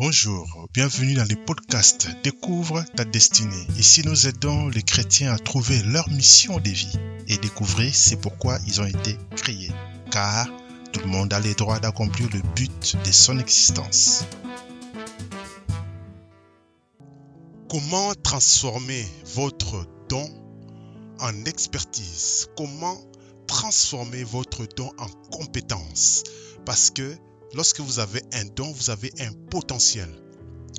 Bonjour, bienvenue dans le podcast Découvre ta destinée. Ici, nous aidons les chrétiens à trouver leur mission de vie et découvrir c'est pourquoi ils ont été créés. Car tout le monde a le droit d'accomplir le but de son existence. Comment transformer votre don en expertise? Comment transformer votre don en compétence? Parce que lorsque vous avez un don, vous avez un potentiel.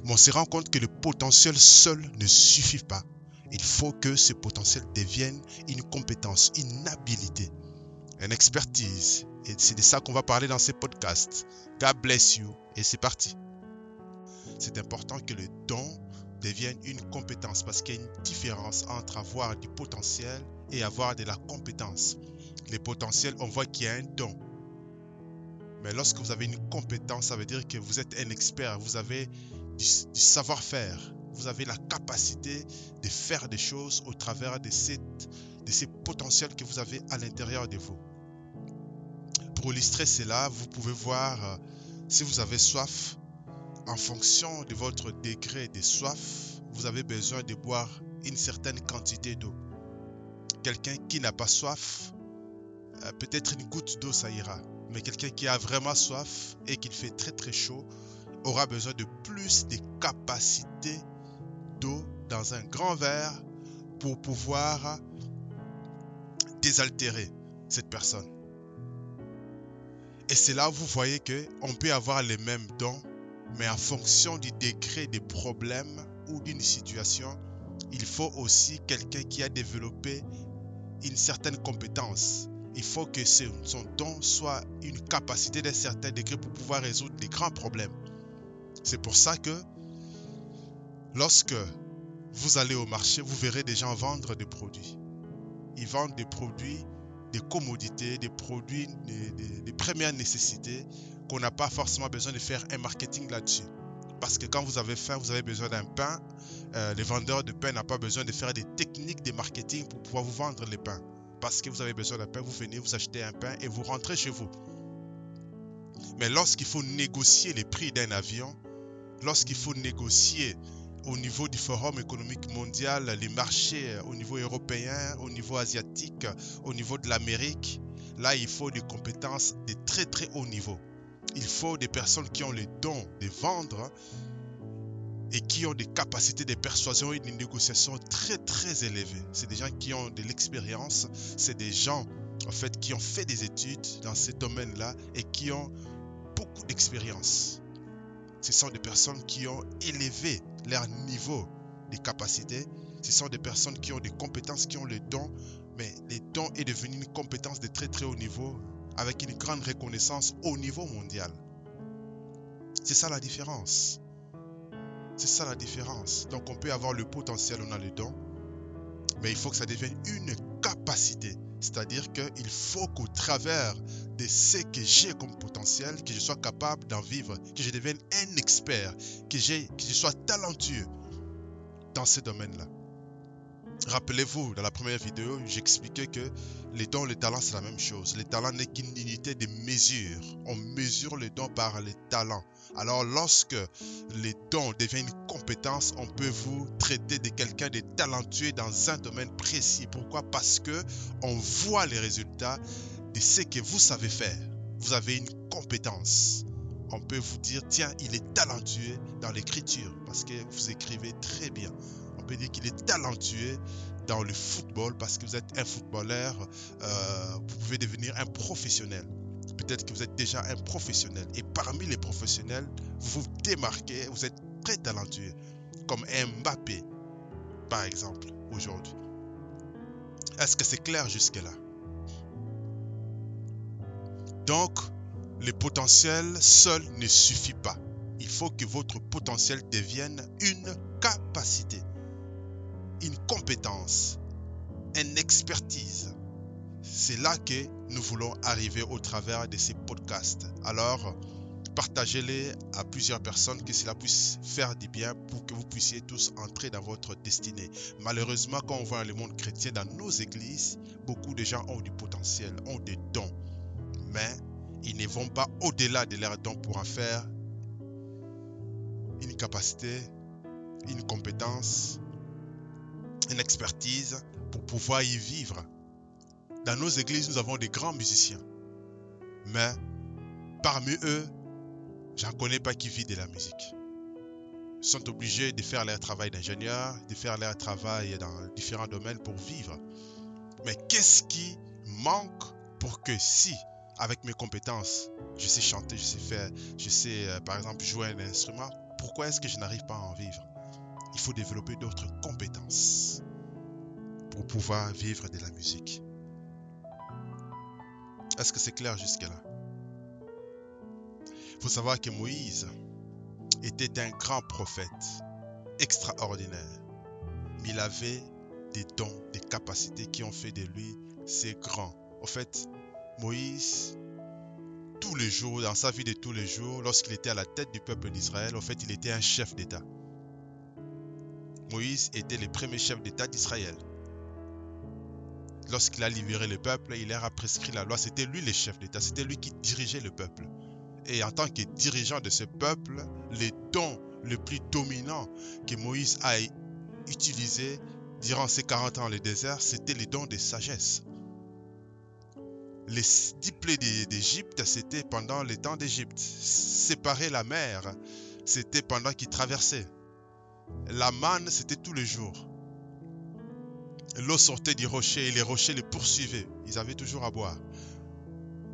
Mais on se rend compte que le potentiel seul ne suffit pas. Il faut que ce potentiel devienne une compétence, une habilité, une expertise. Et c'est de ça qu'on va parler dans ces podcasts. God bless you. Et c'est parti. C'est important que le don devienne une compétence parce qu'il y a une différence entre avoir du potentiel et avoir de la compétence. Les potentiels, on voit qu'il y a un don. Mais lorsque vous avez une compétence, ça veut dire que vous êtes un expert, vous avez du, savoir-faire, vous avez la capacité de faire des choses au travers de, de ces potentiels que vous avez à l'intérieur de vous. Pour illustrer cela, vous pouvez voir euh, si vous avez soif, en fonction de votre degré de soif, vous avez besoin de boire une certaine quantité d'eau. Quelqu'un qui n'a pas soif, euh, peut-être une goutte d'eau, ça ira. Mais quelqu'un qui a vraiment soif et qu'il fait très très chaud aura besoin de plus de capacité d'eau dans un grand verre pour pouvoir désaltérer cette personne. Et c'est là où vous voyez que on peut avoir les mêmes dons, mais en fonction du degré des problèmes ou d'une situation, il faut aussi quelqu'un qui a développé une certaine compétence il faut que son don soit une capacité d'un certain degré pour pouvoir résoudre les grands problèmes. C'est pour ça que lorsque vous allez au marché, vous verrez des gens vendre des produits. Ils vendent des produits, des commodités, des produits de, première nécessité qu'on n'a pas forcément besoin de faire un marketing là-dessus. Parce que quand vous avez faim, vous avez besoin d'un pain. Euh, les vendeurs de pain n'ont pas besoin de faire des techniques de marketing pour pouvoir vous vendre les pains parce que vous avez besoin d'un pain, vous venez, vous achetez un pain et vous rentrez chez vous. Mais lorsqu'il faut négocier les prix d'un avion, lorsqu'il faut négocier au niveau du Forum économique mondial, les marchés au niveau européen, au niveau asiatique, au niveau de l'Amérique, là, il faut des compétences de très très haut niveau. Il faut des personnes qui ont le don de vendre et qui ont des capacités de persuasion et de négociation très très élevées. C'est des gens qui ont de l'expérience, c'est des gens en fait qui ont fait des études dans ces domaines-là et qui ont beaucoup d'expérience. Ce sont des personnes qui ont élevé leur niveau de capacité. Ce sont des personnes qui ont des compétences, qui ont le don, mais le don est devenu une compétence de très très haut niveau avec une grande reconnaissance au niveau mondial. C'est ça la différence. C'est ça la différence. Donc on peut avoir le potentiel, on a le don, mais il faut que ça devienne une capacité. C'est-à-dire qu'il faut qu'au travers de ce que j'ai comme potentiel, que je sois capable d'en vivre, que je devienne un expert, que, je sois talentueux dans ce domaine-là. Rappelez-vous, dans la première vidéo, j'expliquais que les dons, les talents, c'est la même chose. Les talents n'est qu'une unité de mesure. On mesure les dons par les talents. Alors, lorsque les dons deviennent une compétence, on peut vous traiter de quelqu'un de talentueux dans un domaine précis. Pourquoi? Parce que on voit les résultats de ce que vous savez faire. Vous avez une compétence. On peut vous dire, tiens, il est talentueux dans l'écriture parce que vous écrivez très bien dire qu'il est talentueux dans le football parce que vous êtes un footballeur, euh, vous pouvez devenir un professionnel. Peut-être que vous êtes déjà un professionnel. Et parmi les professionnels, vous vous démarquez, vous êtes très talentueux. Comme Mbappé, par exemple, aujourd'hui. Est-ce que c'est clair jusque-là? Donc, le potentiel seul ne suffit pas. Il faut que votre potentiel devienne une capacité une compétence, une expertise. C'est là que nous voulons arriver au travers de ces podcasts. Alors, partagez-les à plusieurs personnes que cela puisse faire du bien pour que vous puissiez tous entrer dans votre destinée. Malheureusement, quand on voit le monde chrétien dans nos églises, beaucoup de gens ont du potentiel, ont des dons, mais ils ne vont pas au-delà de leurs dons pour en faire capacité, une compétence, une expertise pour pouvoir y vivre. Dans nos églises, nous avons des grands musiciens. Mais parmi eux, j'en connais pas qui vit de la musique. Ils sont obligés de faire leur travail d'ingénieur, de faire leur travail dans différents domaines pour vivre. Mais qu'est-ce qui manque pour que si, avec mes compétences, je sais chanter, je sais faire, je sais euh, par exemple jouer un instrument, pourquoi est-ce que je n'arrive pas à en vivre? Il faut développer d'autres compétences pour pouvoir vivre de la musique. Est-ce que c'est clair jusque-là? Il faut savoir que Moïse était un grand prophète, extraordinaire. Mais il avait des dons, des capacités qui ont fait de lui ces grands. En fait, Moïse, tous les jours, dans sa vie de tous les jours, lorsqu'il était à la tête du peuple d'Israël, en fait, il était un chef d'État. Moïse était le premier chef d'État d'Israël. Lorsqu'il a libéré le peuple, il leur a prescrit la loi. C'était lui le chef d'État, c'était lui qui dirigeait le peuple. Et en tant que dirigeant de ce peuple, les dons le plus dominants que Moïse a utilisés durant ses 40 ans dans le désert, c'était les dons de sagesse. Les dix d'Égypte, c'était pendant les temps d'Égypte. Séparer la mer, c'était pendant qu'il traversait. La manne, c'était tous les jours. L'eau sortait du rocher et les rochers les poursuivaient. Ils avaient toujours à boire.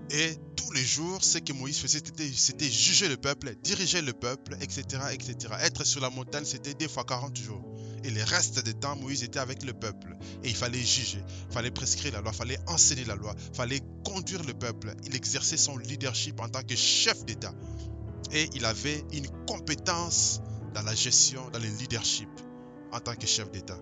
Et tous les jours, ce que Moïse faisait, c'était juger le peuple, diriger le peuple, etc., etc. Être sur la montagne, c'était des fois 40 jours. Et le reste du temps, Moïse était avec le peuple. Et il fallait juger, il fallait prescrire la loi, il fallait enseigner la loi, il fallait conduire le peuple. Il exerçait son leadership en tant que chef d'État. Et il avait une compétence dans la gestion, dans le leadership en tant que chef d'État.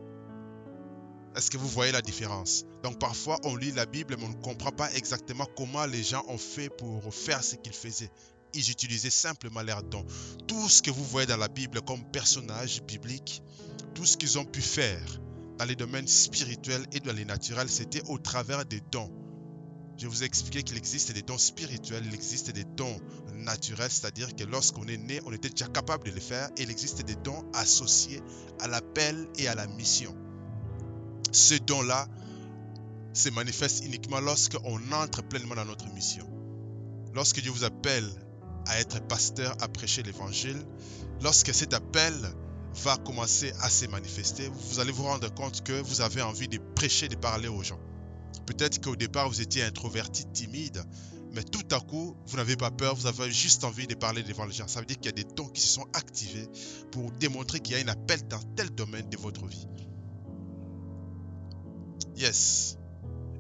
Est-ce que vous voyez la différence? Donc parfois on lit la Bible mais on ne comprend pas exactement comment les gens ont fait pour faire ce qu'ils faisaient. Ils utilisaient simplement leurs dons. Tout ce que vous voyez dans la Bible comme personnage biblique, tout ce qu'ils ont pu faire dans les domaines spirituels et dans les naturels, c'était au travers des dons. Je vous ai expliqué qu'il existe des dons spirituels, il existe des dons naturels, c'est-à-dire que lorsqu'on est né, on était déjà capable de les faire, et il existe des dons associés à l'appel et à la mission ce don-là se manifeste uniquement lorsqu'on entre pleinement dans notre mission. Lorsque Dieu vous appelle à être pasteur, à prêcher l'évangile, lorsque cet appel va commencer à se manifester, vous allez vous rendre compte que vous avez envie de prêcher, de parler aux gens. Peut-être qu'au départ, vous étiez introverti, timide, mais tout à coup, vous n'avez pas peur, vous avez juste envie de parler devant les gens. Ça veut dire qu'il y a des dons qui se sont activés pour démontrer qu'il y a un appel dans tel domaine de votre vie. Yes.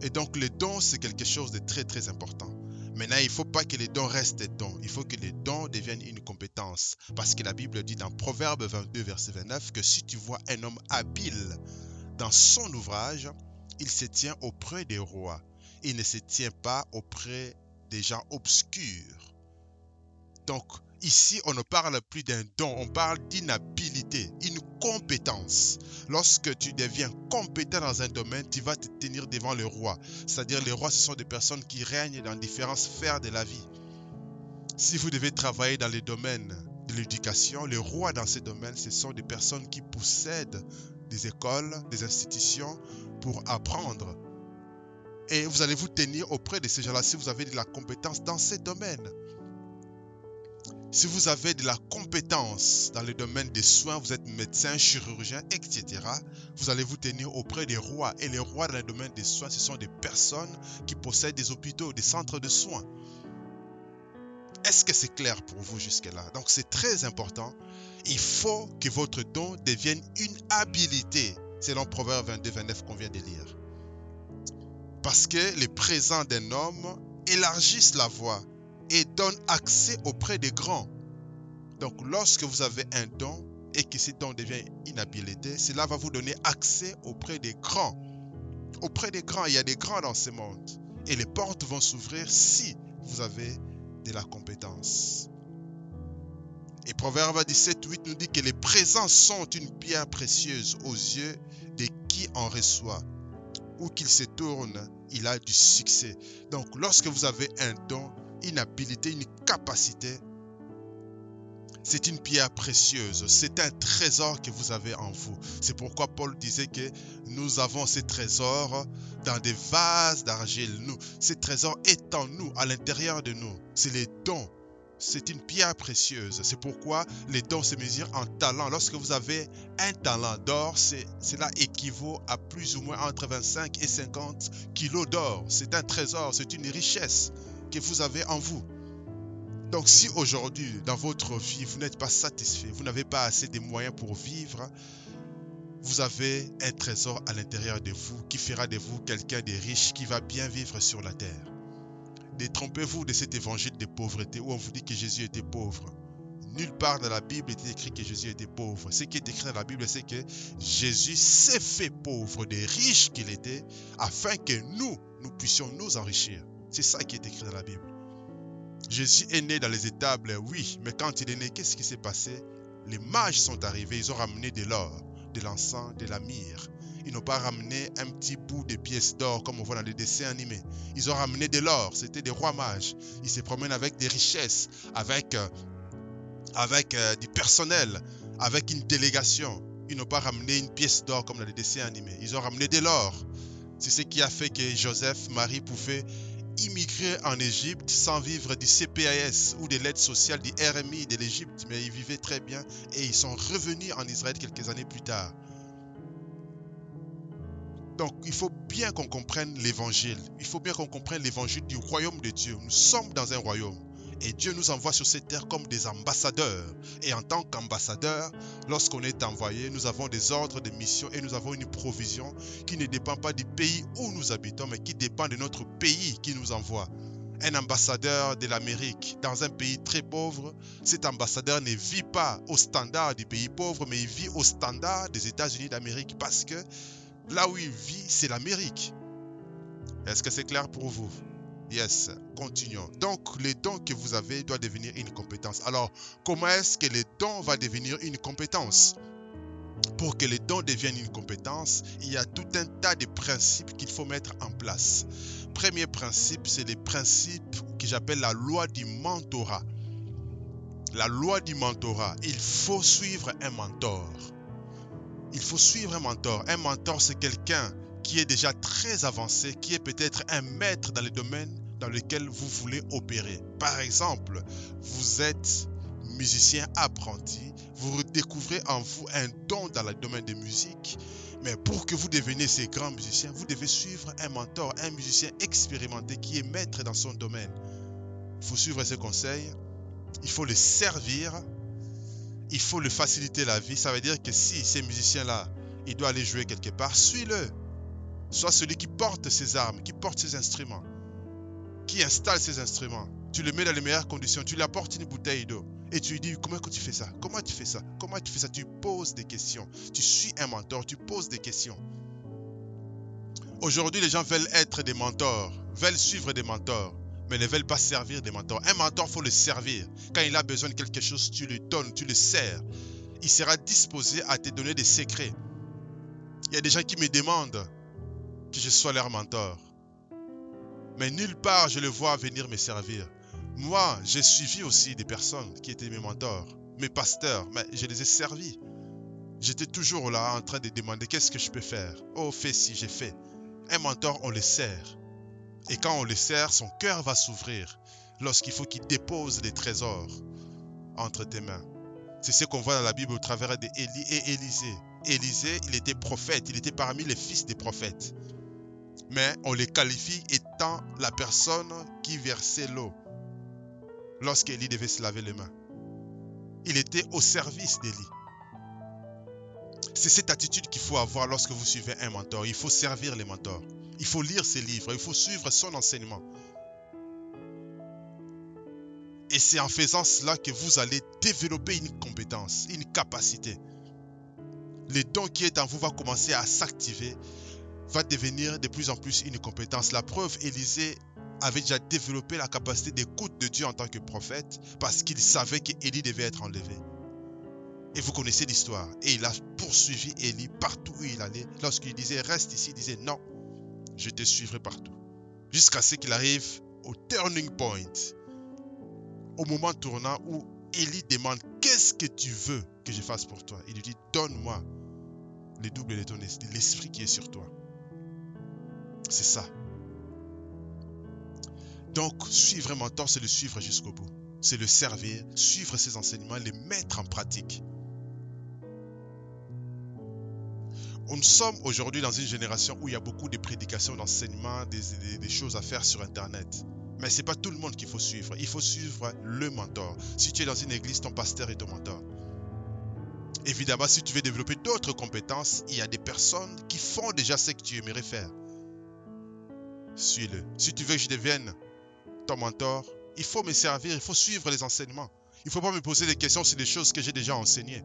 Et donc les dons, c'est quelque chose de très très important. Maintenant, il ne faut pas que les dons restent des dons. Il faut que les dons deviennent une compétence. Parce que la Bible dit dans Proverbe 22, verset 29, que si tu vois un homme habile dans son ouvrage, il se tient auprès des rois. Il ne se tient pas auprès gens obscurs. Donc, Ici, on ne parle plus d'un don, on parle d'une habilité, une compétence. Lorsque tu deviens compétent dans un domaine, tu vas te tenir devant le roi. C'est-à-dire, les rois, ce sont des personnes qui règnent dans différentes sphères de la vie. Si vous devez travailler dans les domaines de l'éducation, les rois dans ces domaines, ce sont des personnes qui possèdent des écoles, des institutions pour apprendre. Et vous allez vous tenir auprès de ces gens-là si vous avez de la compétence dans ces domaines. Si vous avez de la compétence dans le domaine des soins, vous êtes médecin, chirurgien, etc., vous allez vous tenir auprès des rois. Et les rois dans le domaine des soins, ce sont des personnes qui possèdent des hôpitaux, des centres de soins. Est-ce que c'est clair pour vous jusque-là? Donc c'est très important. Il faut que votre don devienne une habilité, selon Proverbe 22, 29 qu'on vient de lire. Parce que les présents d'un homme élargissent la voix et donne accès auprès des grands. Donc lorsque vous avez un don et que ce don devient une habileté, cela va vous donner accès auprès des grands. Auprès des grands, il y a des grands dans ce monde. Et les portes vont s'ouvrir si vous avez de la compétence. Et Proverbe 17, 8 nous dit que les présents sont une pierre précieuse aux yeux de qui en reçoit. Où qu'il se tourne, il a du succès. Donc lorsque vous avez un don, une habilité, une capacité, c'est une pierre précieuse, c'est un trésor que vous avez en vous. C'est pourquoi Paul disait que nous avons ces trésors dans des vases d'argile. Nous, ces trésors est en nous, à l'intérieur de nous. C'est les dons. C'est une pierre précieuse. C'est pourquoi les dons se mesurent en talent. Lorsque vous avez un talent d'or, cela équivaut à plus ou moins entre 25 et 50 kilos d'or. C'est un trésor, c'est une richesse que vous avez en vous. Donc si aujourd'hui, dans votre vie, vous n'êtes pas satisfait, vous n'avez pas assez de moyens pour vivre, vous avez un trésor à l'intérieur de vous qui fera de vous quelqu'un de riche qui va bien vivre sur la terre. Détrompez-vous de cet évangile de pauvreté où on vous dit que Jésus était pauvre. Nulle part dans la Bible est écrit que Jésus était pauvre. Ce qui est écrit dans la Bible, c'est que Jésus s'est fait pauvre des riches qu'il était afin que nous, nous puissions nous enrichir. C'est ça qui est écrit dans la Bible. Jésus est né dans les étables, oui, mais quand il est né, qu'est-ce qui s'est passé? Les mages sont arrivés, ils ont ramené de l'or, de l'encens, de la myrrhe. Ils n'ont pas ramené un petit bout de pièces d'or comme on voit dans les dessins animés. Ils ont ramené de l'or, c'était des rois mages. Ils se promènent avec des richesses, avec, euh, avec euh, du personnel, avec une délégation. Ils n'ont pas ramené une pièce d'or comme dans les dessins animés. Ils ont ramené de l'or. C'est ce qui a fait que Joseph, Marie pouvaient immigré en Égypte sans vivre du CPAS ou de l'aide sociale du RMI de l'Égypte, mais ils vivaient très bien et ils sont revenus en Israël quelques années plus tard. Donc, il faut bien qu'on comprenne l'évangile. Il faut bien qu'on comprenne l'évangile du royaume de Dieu. Nous sommes dans un royaume. Et Dieu nous envoie sur cette terre comme des ambassadeurs. Et en tant qu'ambassadeurs, lorsqu'on est envoyé, nous avons des ordres de mission et nous avons une provision qui ne dépend pas du pays où nous habitons, mais qui dépend de notre pays qui nous envoie. Un ambassadeur de l'Amérique dans un pays très pauvre, cet ambassadeur ne vit pas au standard du pays pauvre, mais il vit au standard des États-Unis d'Amérique parce que là où il vit, c'est l'Amérique. Est-ce que c'est clair pour vous? Yes, continuons. Donc, les dons que vous avez doivent devenir une compétence. Alors, comment est-ce que les dons vont devenir une compétence? Pour que les dons deviennent une compétence, il y a tout un tas de principes qu'il faut mettre en place. Premier principe, c'est les principes que j'appelle la loi du mentorat. La loi du mentorat, il faut suivre un mentor. Il faut suivre un mentor. Un mentor, c'est quelqu'un qui est déjà très avancé, qui est peut-être un maître dans le domaine dans lequel vous voulez opérer. Par exemple, vous êtes musicien apprenti, vous découvrez en vous un don dans le domaine de musique, mais pour que vous deveniez ces grands musiciens, vous devez suivre un mentor, un musicien expérimenté qui est maître dans son domaine. Il faut suivre ses conseils, il faut le servir, il faut le faciliter la vie. Ça veut dire que si ces musiciens-là, il doit aller jouer quelque part, suis-le. Sois celui qui porte ses armes, qui porte ses instruments, qui installe ses instruments. Tu le mets dans les meilleures conditions, tu lui apportes une bouteille d'eau et tu lui dis comment tu fais ça? Comment tu fais ça? Comment tu fais ça? Tu poses des questions. Tu suis un mentor, tu poses des questions. Aujourd'hui, les gens veulent être des mentors, veulent suivre des mentors, mais ne veulent pas servir des mentors. Un mentor, faut le servir. Quand il a besoin de quelque chose, tu lui donnes, tu le sers. Il sera disposé à te donner des secrets. Il y a des gens qui me demandent que je sois leur mentor. Mais nulle part je le vois venir me servir. Moi, j'ai suivi aussi des personnes qui étaient mes mentors, mes pasteurs, mais je les ai servis. J'étais toujours là en train de demander qu'est-ce que je peux faire? Oh, fais si j'ai fait. Un mentor, on le sert. Et quand on le sert, son cœur va s'ouvrir lorsqu'il faut qu'il dépose des trésors entre tes mains. C'est ce qu'on voit dans la Bible au travers d'Élie et Élisée. Élisée, il était prophète, il était parmi les fils des prophètes mais on les qualifie étant la personne qui versait l'eau lorsqu'Élie devait se laver les mains. Il était au service d'Élie. C'est cette attitude qu'il faut avoir lorsque vous suivez un mentor. Il faut servir les mentors. Il faut lire ses livres. Il faut suivre son enseignement. Et c'est en faisant cela que vous allez développer une compétence, une capacité. Le don qui est en vous va commencer à s'activer va devenir de plus en plus une compétence. La preuve, Élisée avait déjà développé la capacité d'écoute de Dieu en tant que prophète parce qu'il savait qu'Élie devait être enlevé. Et vous connaissez l'histoire. Et il a poursuivi Élie partout où il allait. Lorsqu'il disait reste ici, il disait non, je te suivrai partout. Jusqu'à ce qu'il arrive au turning point, au moment tournant où Élie demande qu'est-ce que tu veux que je fasse pour toi? Il lui dit, donne-moi les doubles de ton esprit, l'esprit qui est sur toi. C'est ça. Donc, suivre un mentor, c'est le suivre jusqu'au bout. C'est le servir, suivre ses enseignements, les mettre en pratique. Nous sommes aujourd'hui dans une génération où il y a beaucoup de prédications, d'enseignements, des, choses à faire sur Internet. Mais ce n'est pas tout le monde qu'il faut suivre. Il faut suivre le mentor. Si tu es dans une église, ton pasteur est ton mentor. Évidemment, si tu veux développer d'autres compétences, il y a des personnes qui font déjà ce que tu aimerais faire. Suis-le. Si tu veux que je devienne ton mentor, il faut me servir, il faut suivre les enseignements. Il ne faut pas me poser des questions sur des choses que j'ai déjà enseignées.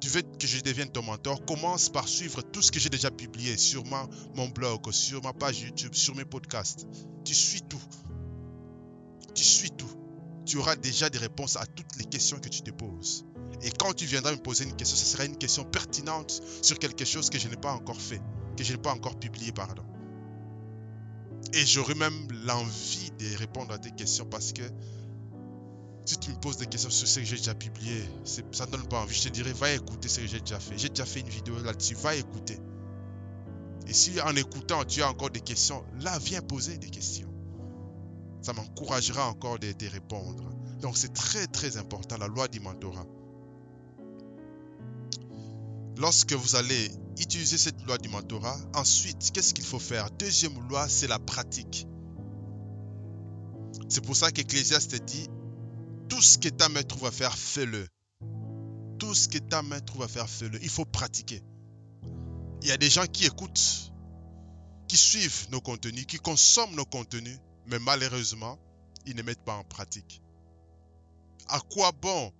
Tu veux que je devienne ton mentor, commence par suivre tout ce que j'ai déjà publié sur mon blog, sur ma page YouTube, sur mes podcasts. Tu suis tout. Tu suis tout. Tu auras déjà des réponses à toutes les questions que tu te poses. Et quand tu viendras me poser une question, ce sera une question pertinente sur quelque chose que je n'ai pas encore fait, que je n'ai pas encore publié, pardon. Et j'aurai même l'envie de répondre à tes questions parce que si tu me poses des questions sur ce que j'ai déjà publié, ça ne donne pas envie. Je te dirais, va écouter ce que j'ai déjà fait. J'ai déjà fait une vidéo là-dessus, va écouter. Et si en écoutant, tu as encore des questions, là, viens poser des questions. Ça m'encouragera encore de te répondre. Donc c'est très très important, la loi du mentorat lorsque vous allez utiliser cette loi du mentorat, ensuite, qu'est-ce qu'il faut faire? Deuxième loi, c'est la pratique. C'est pour ça qu'Ecclésiaste dit, tout ce que ta main trouve à faire, fais-le. Tout ce que ta main trouve à faire, fais-le. Il faut pratiquer. Il y a des gens qui écoutent, qui suivent nos contenus, qui consomment nos contenus, mais malheureusement, ils ne mettent pas en pratique. À quoi bon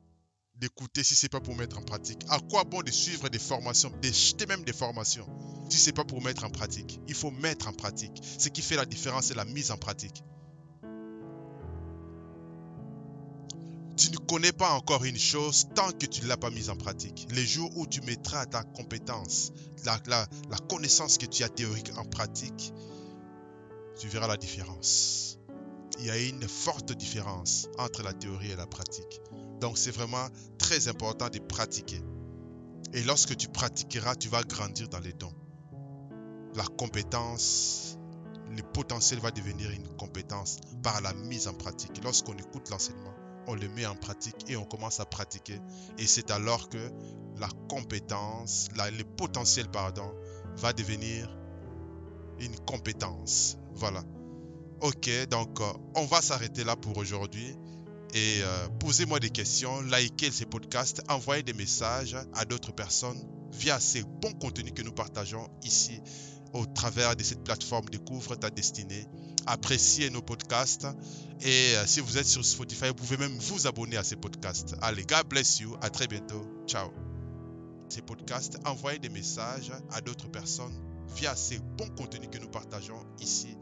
d'écouter si c'est pas pour mettre en pratique? À quoi bon de suivre des formations, d'acheter même des formations si c'est pas pour mettre en pratique? Il faut mettre en pratique. Ce qui fait la différence, c'est la mise en pratique. Tu ne connais pas encore une chose tant que tu ne l'as pas mise en pratique. Les jours où tu mettras ta compétence, la, la, la connaissance que tu as théorique en pratique, tu verras la différence. Il y a une forte différence entre la théorie et la pratique. Donc c'est vraiment très important de pratiquer. Et lorsque tu pratiqueras, tu vas grandir dans les dons. La compétence, le potentiel va devenir une compétence par la mise en pratique. Lorsqu'on écoute l'enseignement, on le met en pratique et on commence à pratiquer. Et c'est alors que la compétence, le potentiel, pardon, va devenir une compétence. Voilà. Ok, donc euh, on va s'arrêter là pour aujourd'hui et euh, posez-moi des questions, likez ces podcasts, envoyez des messages à d'autres personnes via ces bons contenus que nous partageons ici au travers de cette plateforme Découvre ta destinée. Appréciez nos podcasts et euh, si vous êtes sur Spotify, vous pouvez même vous abonner à ces podcasts. Allez, God bless you. À très bientôt. Ciao. Ces podcasts, envoyez des messages à d'autres personnes via ces bons contenus que nous partageons ici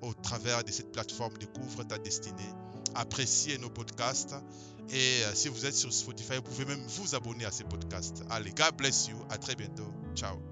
au travers de cette plateforme Découvre ta destinée appréciez nos podcasts. Et euh, si vous êtes sur Spotify, vous pouvez même vous abonner à ces podcasts. Allez, God bless you. À très bientôt. Ciao.